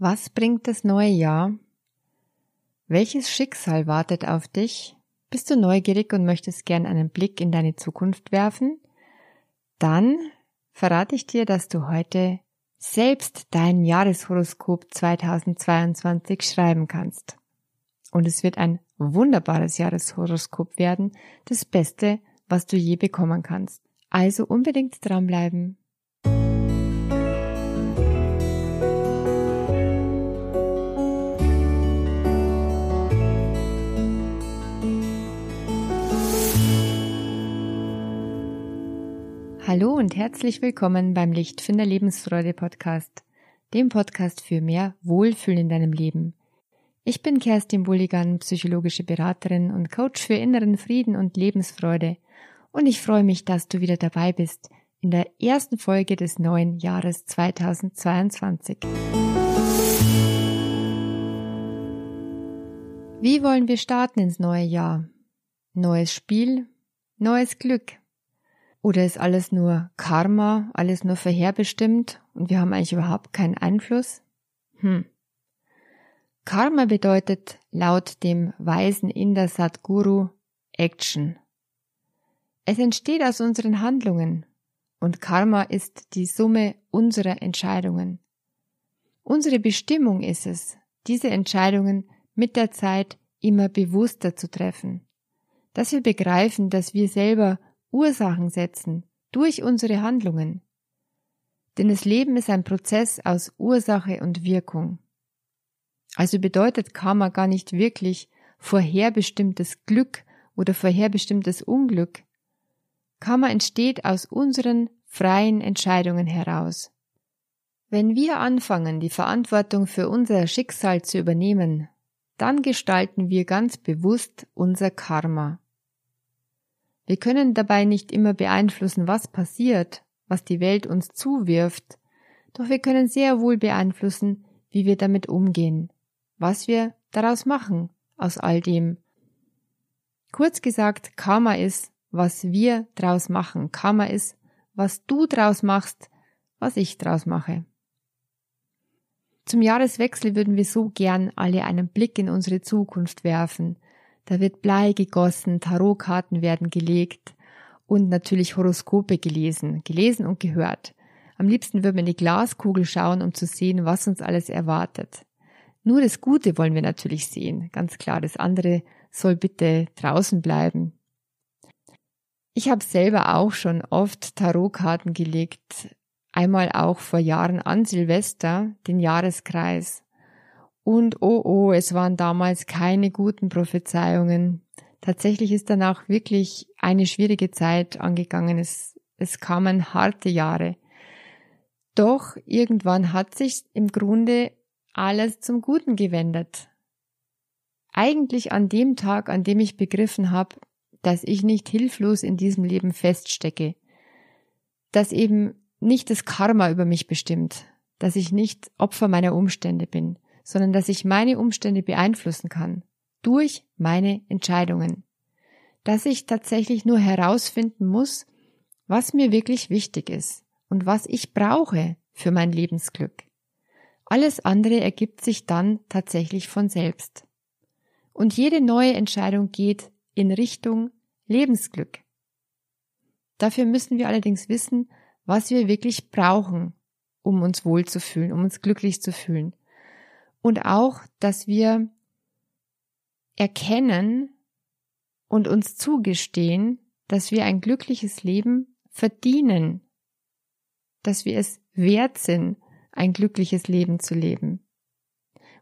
Was bringt das neue Jahr? Welches Schicksal wartet auf dich? Bist du neugierig und möchtest gern einen Blick in deine Zukunft werfen? Dann verrate ich dir, dass du heute selbst dein Jahreshoroskop 2022 schreiben kannst. Und es wird ein wunderbares Jahreshoroskop werden, das Beste, was du je bekommen kannst. Also unbedingt dranbleiben. Hallo und herzlich willkommen beim Lichtfinder Lebensfreude Podcast, dem Podcast für mehr Wohlfühlen in deinem Leben. Ich bin Kerstin Bulligan, psychologische Beraterin und Coach für inneren Frieden und Lebensfreude und ich freue mich, dass du wieder dabei bist in der ersten Folge des neuen Jahres 2022. Wie wollen wir starten ins neue Jahr? Neues Spiel, neues Glück. Oder ist alles nur Karma, alles nur vorherbestimmt und wir haben eigentlich überhaupt keinen Einfluss? Hm. Karma bedeutet laut dem weisen Inder Sadhguru Action. Es entsteht aus unseren Handlungen und Karma ist die Summe unserer Entscheidungen. Unsere Bestimmung ist es, diese Entscheidungen mit der Zeit immer bewusster zu treffen, dass wir begreifen, dass wir selber Ursachen setzen durch unsere Handlungen. Denn das Leben ist ein Prozess aus Ursache und Wirkung. Also bedeutet Karma gar nicht wirklich vorherbestimmtes Glück oder vorherbestimmtes Unglück. Karma entsteht aus unseren freien Entscheidungen heraus. Wenn wir anfangen, die Verantwortung für unser Schicksal zu übernehmen, dann gestalten wir ganz bewusst unser Karma. Wir können dabei nicht immer beeinflussen, was passiert, was die Welt uns zuwirft, doch wir können sehr wohl beeinflussen, wie wir damit umgehen, was wir daraus machen aus all dem. Kurz gesagt, Karma ist, was wir draus machen. Karma ist, was du draus machst, was ich draus mache. Zum Jahreswechsel würden wir so gern alle einen Blick in unsere Zukunft werfen, da wird Blei gegossen, Tarotkarten werden gelegt und natürlich Horoskope gelesen, gelesen und gehört. Am liebsten würden wir in die Glaskugel schauen, um zu sehen, was uns alles erwartet. Nur das Gute wollen wir natürlich sehen, ganz klar. Das andere soll bitte draußen bleiben. Ich habe selber auch schon oft Tarotkarten gelegt, einmal auch vor Jahren an Silvester, den Jahreskreis. Und oh oh, es waren damals keine guten Prophezeiungen. Tatsächlich ist danach wirklich eine schwierige Zeit angegangen. Es, es kamen harte Jahre. Doch irgendwann hat sich im Grunde alles zum Guten gewendet. Eigentlich an dem Tag, an dem ich begriffen habe, dass ich nicht hilflos in diesem Leben feststecke, dass eben nicht das Karma über mich bestimmt, dass ich nicht Opfer meiner Umstände bin, sondern dass ich meine Umstände beeinflussen kann durch meine Entscheidungen. Dass ich tatsächlich nur herausfinden muss, was mir wirklich wichtig ist und was ich brauche für mein Lebensglück. Alles andere ergibt sich dann tatsächlich von selbst. Und jede neue Entscheidung geht in Richtung Lebensglück. Dafür müssen wir allerdings wissen, was wir wirklich brauchen, um uns wohlzufühlen, um uns glücklich zu fühlen und auch, dass wir erkennen und uns zugestehen, dass wir ein glückliches Leben verdienen, dass wir es wert sind, ein glückliches Leben zu leben.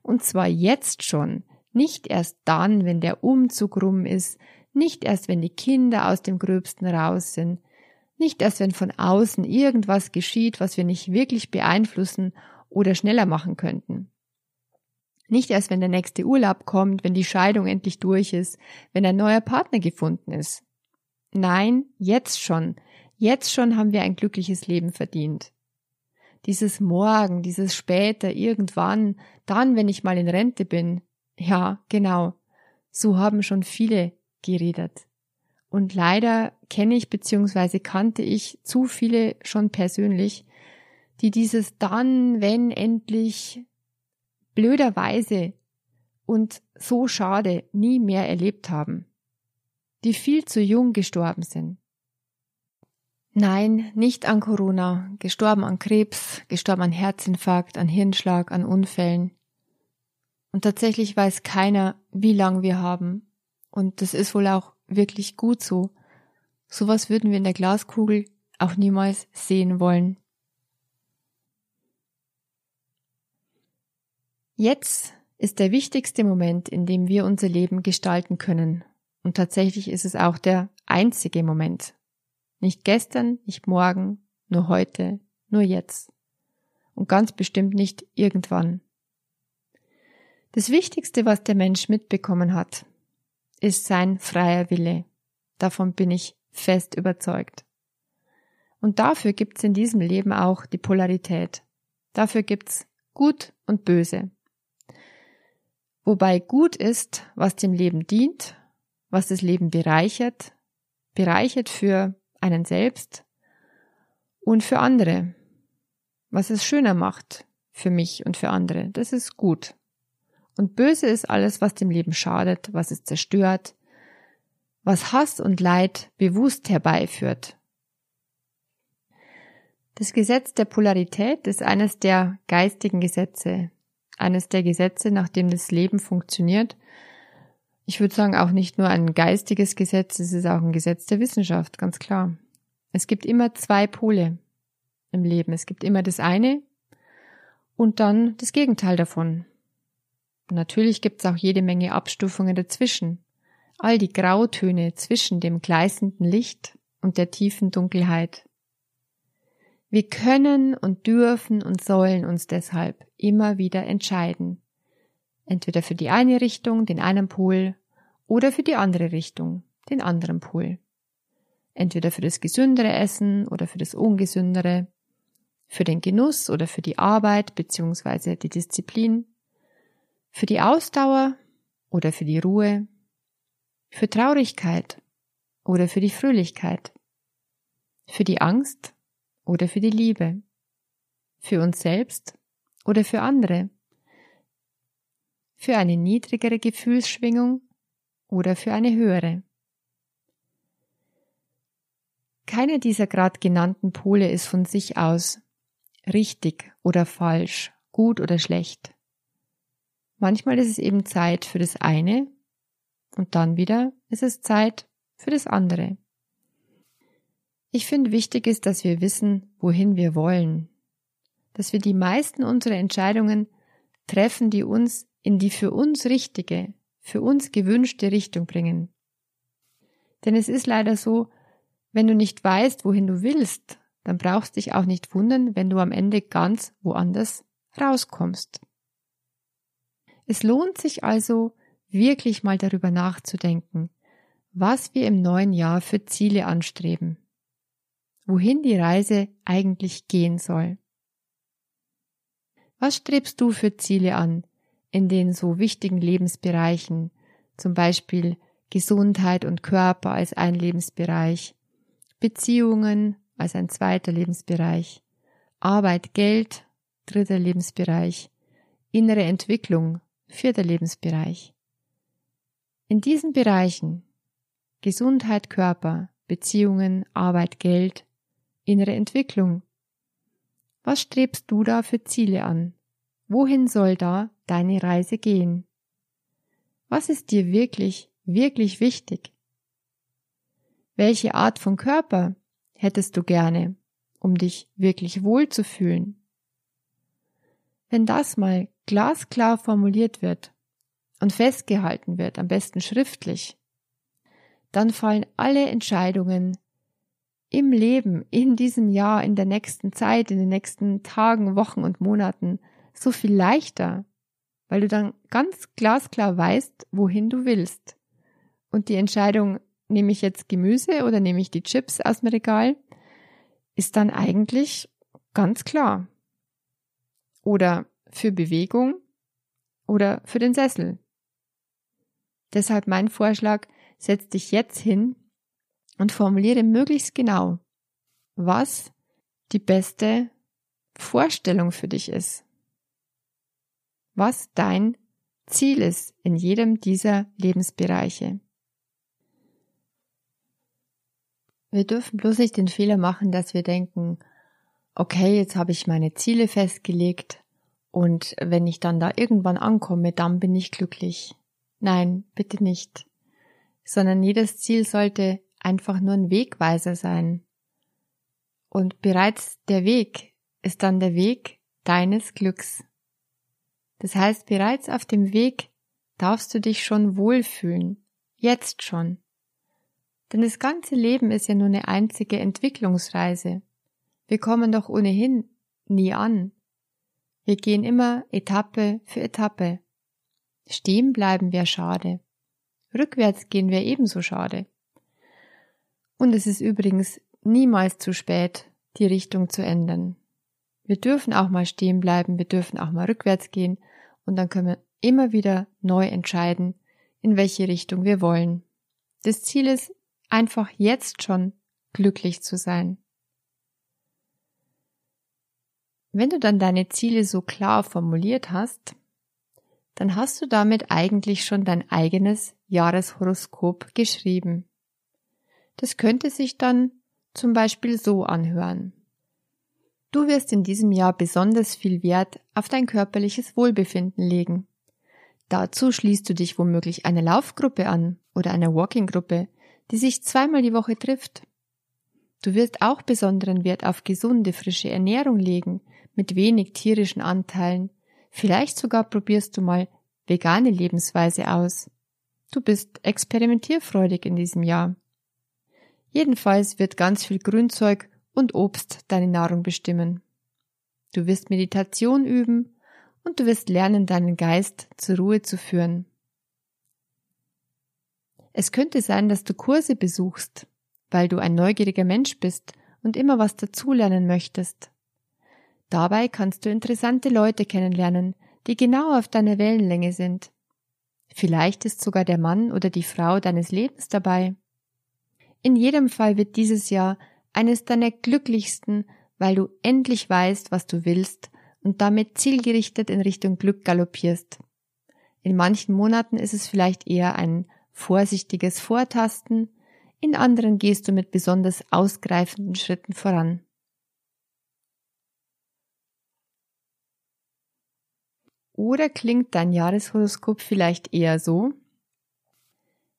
Und zwar jetzt schon, nicht erst dann, wenn der Umzug rum ist, nicht erst, wenn die Kinder aus dem Gröbsten raus sind, nicht erst, wenn von außen irgendwas geschieht, was wir nicht wirklich beeinflussen oder schneller machen könnten. Nicht erst, wenn der nächste Urlaub kommt, wenn die Scheidung endlich durch ist, wenn ein neuer Partner gefunden ist. Nein, jetzt schon. Jetzt schon haben wir ein glückliches Leben verdient. Dieses Morgen, dieses später, irgendwann, dann, wenn ich mal in Rente bin. Ja, genau. So haben schon viele geredet. Und leider kenne ich bzw. kannte ich zu viele schon persönlich, die dieses dann, wenn endlich blöderweise und so schade nie mehr erlebt haben, die viel zu jung gestorben sind. Nein, nicht an Corona, gestorben an Krebs, gestorben an Herzinfarkt, an Hirnschlag, an Unfällen. Und tatsächlich weiß keiner, wie lang wir haben. Und das ist wohl auch wirklich gut so. Sowas würden wir in der Glaskugel auch niemals sehen wollen. Jetzt ist der wichtigste Moment, in dem wir unser Leben gestalten können. Und tatsächlich ist es auch der einzige Moment. Nicht gestern, nicht morgen, nur heute, nur jetzt. Und ganz bestimmt nicht irgendwann. Das Wichtigste, was der Mensch mitbekommen hat, ist sein freier Wille. Davon bin ich fest überzeugt. Und dafür gibt's in diesem Leben auch die Polarität. Dafür gibt's Gut und Böse. Wobei gut ist, was dem Leben dient, was das Leben bereichert, bereichert für einen selbst und für andere, was es schöner macht für mich und für andere. Das ist gut. Und böse ist alles, was dem Leben schadet, was es zerstört, was Hass und Leid bewusst herbeiführt. Das Gesetz der Polarität ist eines der geistigen Gesetze, eines der Gesetze, nach dem das Leben funktioniert. Ich würde sagen, auch nicht nur ein geistiges Gesetz, es ist auch ein Gesetz der Wissenschaft, ganz klar. Es gibt immer zwei Pole im Leben. Es gibt immer das eine und dann das Gegenteil davon. natürlich gibt es auch jede Menge Abstufungen dazwischen. All die Grautöne zwischen dem gleißenden Licht und der tiefen Dunkelheit. Wir können und dürfen und sollen uns deshalb immer wieder entscheiden. Entweder für die eine Richtung, den einen Pol, oder für die andere Richtung, den anderen Pol. Entweder für das gesündere Essen oder für das ungesündere, für den Genuss oder für die Arbeit bzw. die Disziplin, für die Ausdauer oder für die Ruhe, für Traurigkeit oder für die Fröhlichkeit, für die Angst oder für die Liebe, für uns selbst oder für andere, für eine niedrigere Gefühlsschwingung oder für eine höhere. Keiner dieser grad genannten Pole ist von sich aus richtig oder falsch, gut oder schlecht. Manchmal ist es eben Zeit für das eine und dann wieder ist es Zeit für das andere. Ich finde wichtig ist, dass wir wissen, wohin wir wollen. Dass wir die meisten unserer Entscheidungen treffen, die uns in die für uns richtige, für uns gewünschte Richtung bringen. Denn es ist leider so, wenn du nicht weißt, wohin du willst, dann brauchst dich auch nicht wundern, wenn du am Ende ganz woanders rauskommst. Es lohnt sich also, wirklich mal darüber nachzudenken, was wir im neuen Jahr für Ziele anstreben wohin die Reise eigentlich gehen soll. Was strebst du für Ziele an in den so wichtigen Lebensbereichen, zum Beispiel Gesundheit und Körper als ein Lebensbereich, Beziehungen als ein zweiter Lebensbereich, Arbeit, Geld, dritter Lebensbereich, innere Entwicklung, vierter Lebensbereich. In diesen Bereichen Gesundheit, Körper, Beziehungen, Arbeit, Geld, innere Entwicklung. Was strebst du da für Ziele an? Wohin soll da deine Reise gehen? Was ist dir wirklich, wirklich wichtig? Welche Art von Körper hättest du gerne, um dich wirklich wohl zu fühlen? Wenn das mal glasklar formuliert wird und festgehalten wird, am besten schriftlich, dann fallen alle Entscheidungen im Leben, in diesem Jahr, in der nächsten Zeit, in den nächsten Tagen, Wochen und Monaten so viel leichter, weil du dann ganz glasklar weißt, wohin du willst. Und die Entscheidung, nehme ich jetzt Gemüse oder nehme ich die Chips aus dem Regal, ist dann eigentlich ganz klar. Oder für Bewegung oder für den Sessel. Deshalb mein Vorschlag, setz dich jetzt hin und formuliere möglichst genau, was die beste Vorstellung für dich ist. was dein Ziel ist in jedem dieser Lebensbereiche. Wir dürfen bloß nicht den Fehler machen, dass wir denken, okay, jetzt habe ich meine Ziele festgelegt und wenn ich dann da irgendwann ankomme, dann bin ich glücklich. Nein, bitte nicht. Sondern jedes Ziel sollte einfach nur ein Wegweiser sein. Und bereits der Weg ist dann der Weg deines Glücks. Das heißt, bereits auf dem Weg darfst du dich schon wohlfühlen. Jetzt schon. Denn das ganze Leben ist ja nur eine einzige Entwicklungsreise. Wir kommen doch ohnehin nie an. Wir gehen immer Etappe für Etappe. Stehen bleiben wäre schade. Rückwärts gehen wäre ebenso schade. Und es ist übrigens niemals zu spät, die Richtung zu ändern. Wir dürfen auch mal stehen bleiben, wir dürfen auch mal rückwärts gehen und dann können wir immer wieder neu entscheiden, in welche Richtung wir wollen. Das Ziel ist einfach jetzt schon glücklich zu sein. Wenn du dann deine Ziele so klar formuliert hast, dann hast du damit eigentlich schon dein eigenes Jahreshoroskop geschrieben. Das könnte sich dann zum Beispiel so anhören. Du wirst in diesem Jahr besonders viel Wert auf dein körperliches Wohlbefinden legen. Dazu schließt du dich womöglich einer Laufgruppe an oder einer Walking-Gruppe, die sich zweimal die Woche trifft. Du wirst auch besonderen Wert auf gesunde, frische Ernährung legen, mit wenig tierischen Anteilen. Vielleicht sogar probierst du mal vegane Lebensweise aus. Du bist experimentierfreudig in diesem Jahr. Jedenfalls wird ganz viel Grünzeug und Obst deine Nahrung bestimmen. Du wirst Meditation üben und du wirst lernen, deinen Geist zur Ruhe zu führen. Es könnte sein, dass du Kurse besuchst, weil du ein neugieriger Mensch bist und immer was dazulernen möchtest. Dabei kannst du interessante Leute kennenlernen, die genau auf deiner Wellenlänge sind. Vielleicht ist sogar der Mann oder die Frau deines Lebens dabei. In jedem Fall wird dieses Jahr eines deiner glücklichsten, weil du endlich weißt, was du willst und damit zielgerichtet in Richtung Glück galoppierst. In manchen Monaten ist es vielleicht eher ein vorsichtiges Vortasten, in anderen gehst du mit besonders ausgreifenden Schritten voran. Oder klingt dein Jahreshoroskop vielleicht eher so?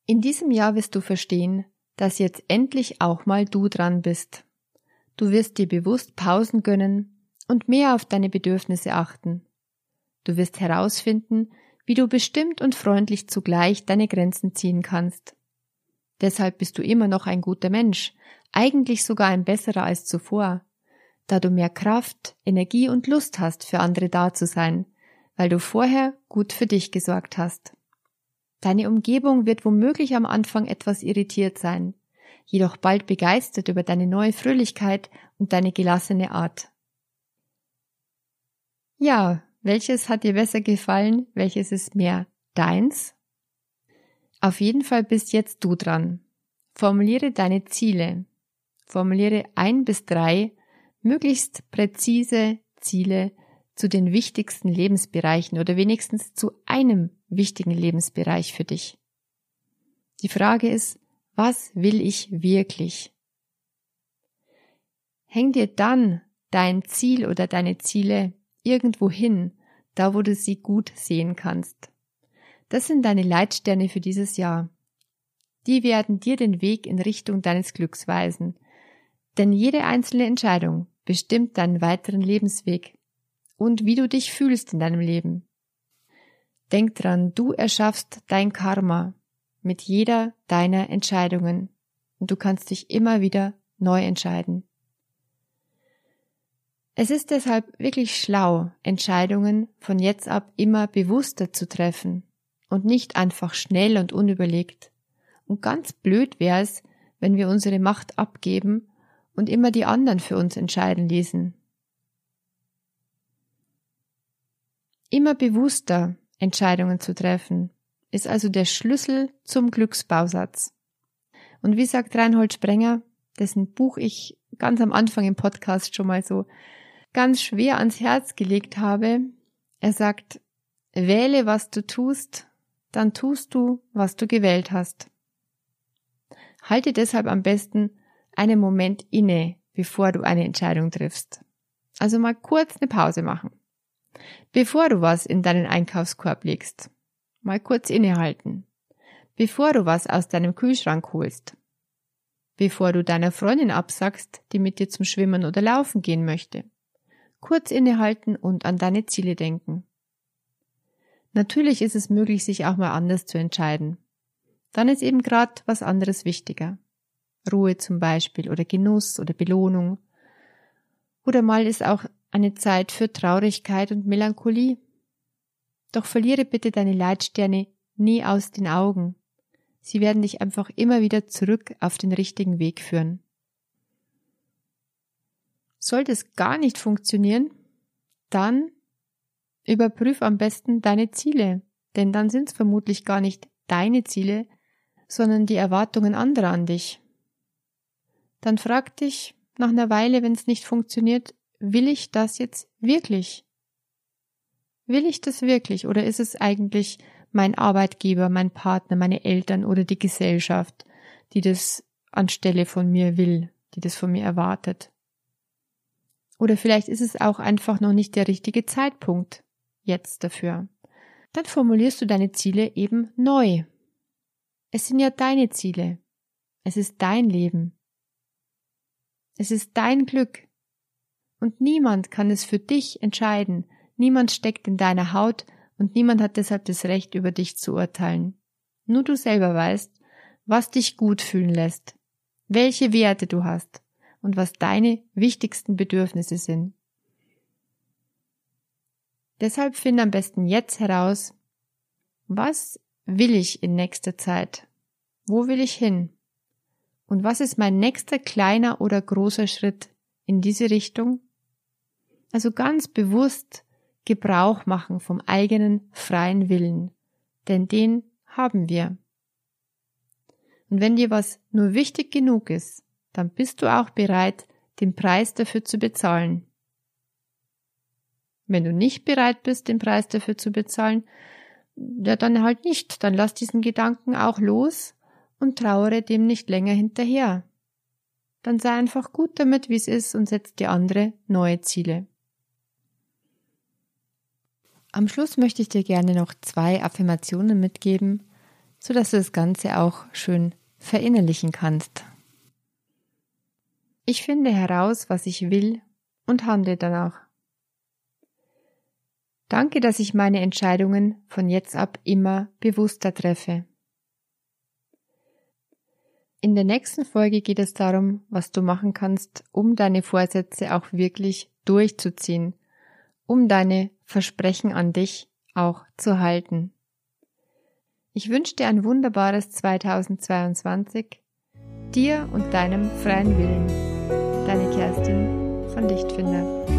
In diesem Jahr wirst du verstehen, dass jetzt endlich auch mal du dran bist. Du wirst dir bewusst Pausen gönnen und mehr auf deine Bedürfnisse achten. Du wirst herausfinden, wie du bestimmt und freundlich zugleich deine Grenzen ziehen kannst. Deshalb bist du immer noch ein guter Mensch, eigentlich sogar ein besserer als zuvor, da du mehr Kraft, Energie und Lust hast, für andere da zu sein, weil du vorher gut für dich gesorgt hast. Deine Umgebung wird womöglich am Anfang etwas irritiert sein, jedoch bald begeistert über deine neue Fröhlichkeit und deine gelassene Art. Ja, welches hat dir besser gefallen? Welches ist mehr deins? Auf jeden Fall bist jetzt du dran. Formuliere deine Ziele. Formuliere ein bis drei möglichst präzise Ziele zu den wichtigsten Lebensbereichen oder wenigstens zu einem wichtigen Lebensbereich für dich. Die Frage ist, was will ich wirklich? Häng dir dann dein Ziel oder deine Ziele irgendwo hin, da wo du sie gut sehen kannst. Das sind deine Leitsterne für dieses Jahr. Die werden dir den Weg in Richtung deines Glücks weisen, denn jede einzelne Entscheidung bestimmt deinen weiteren Lebensweg und wie du dich fühlst in deinem Leben. Denk dran, du erschaffst dein Karma mit jeder deiner Entscheidungen und du kannst dich immer wieder neu entscheiden. Es ist deshalb wirklich schlau, Entscheidungen von jetzt ab immer bewusster zu treffen und nicht einfach schnell und unüberlegt. Und ganz blöd wäre es, wenn wir unsere Macht abgeben und immer die anderen für uns entscheiden ließen. Immer bewusster Entscheidungen zu treffen, ist also der Schlüssel zum Glücksbausatz. Und wie sagt Reinhold Sprenger, dessen Buch ich ganz am Anfang im Podcast schon mal so ganz schwer ans Herz gelegt habe, er sagt, wähle, was du tust, dann tust du, was du gewählt hast. Halte deshalb am besten einen Moment inne, bevor du eine Entscheidung triffst. Also mal kurz eine Pause machen. Bevor du was in deinen Einkaufskorb legst, mal kurz innehalten. Bevor du was aus deinem Kühlschrank holst. Bevor du deiner Freundin absagst, die mit dir zum Schwimmen oder Laufen gehen möchte. Kurz innehalten und an deine Ziele denken. Natürlich ist es möglich, sich auch mal anders zu entscheiden. Dann ist eben gerade was anderes wichtiger. Ruhe zum Beispiel oder Genuss oder Belohnung. Oder mal ist auch eine Zeit für Traurigkeit und Melancholie. Doch verliere bitte deine Leitsterne nie aus den Augen. Sie werden dich einfach immer wieder zurück auf den richtigen Weg führen. Sollte es gar nicht funktionieren, dann überprüf am besten deine Ziele, denn dann sind es vermutlich gar nicht deine Ziele, sondern die Erwartungen anderer an dich. Dann frag dich nach einer Weile, wenn es nicht funktioniert, will ich das jetzt wirklich? Will ich das wirklich oder ist es eigentlich mein Arbeitgeber, mein Partner, meine Eltern oder die Gesellschaft, die das anstelle von mir will, die das von mir erwartet? Oder vielleicht ist es auch einfach noch nicht der richtige Zeitpunkt jetzt dafür. Dann formulierst du deine Ziele eben neu. Es sind ja deine Ziele. Es ist dein Leben. Es ist dein Glück. Und niemand kann es für dich entscheiden. Niemand steckt in deiner Haut und niemand hat deshalb das Recht, über dich zu urteilen. Nur du selber weißt, was dich gut fühlen lässt, welche Werte du hast und was deine wichtigsten Bedürfnisse sind. Deshalb finde am besten jetzt heraus, was will ich in nächster Zeit? Wo will ich hin? Und was ist mein nächster kleiner oder großer Schritt in diese Richtung? Also ganz bewusst Gebrauch machen vom eigenen freien Willen, denn den haben wir. Und wenn dir was nur wichtig genug ist, dann bist du auch bereit, den Preis dafür zu bezahlen. Wenn du nicht bereit bist, den Preis dafür zu bezahlen, ja, dann halt nicht. Dann lass diesen Gedanken auch los und trauere dem nicht länger hinterher. Dann sei einfach gut damit, wie es ist und setz dir andere, neue Ziele. Am Schluss möchte ich dir gerne noch zwei Affirmationen mitgeben, so dass du das Ganze auch schön verinnerlichen kannst. Ich finde heraus, was ich will und handle danach. Danke, dass ich meine Entscheidungen von jetzt ab immer bewusster treffe. In der nächsten Folge geht es darum, was du machen kannst, um deine Vorsätze auch wirklich durchzuziehen, um deine Versprechen an dich auch zu halten. Ich wünsche dir ein wunderbares 2022, dir und deinem freien Willen. Deine Kerstin von Lichtfinder.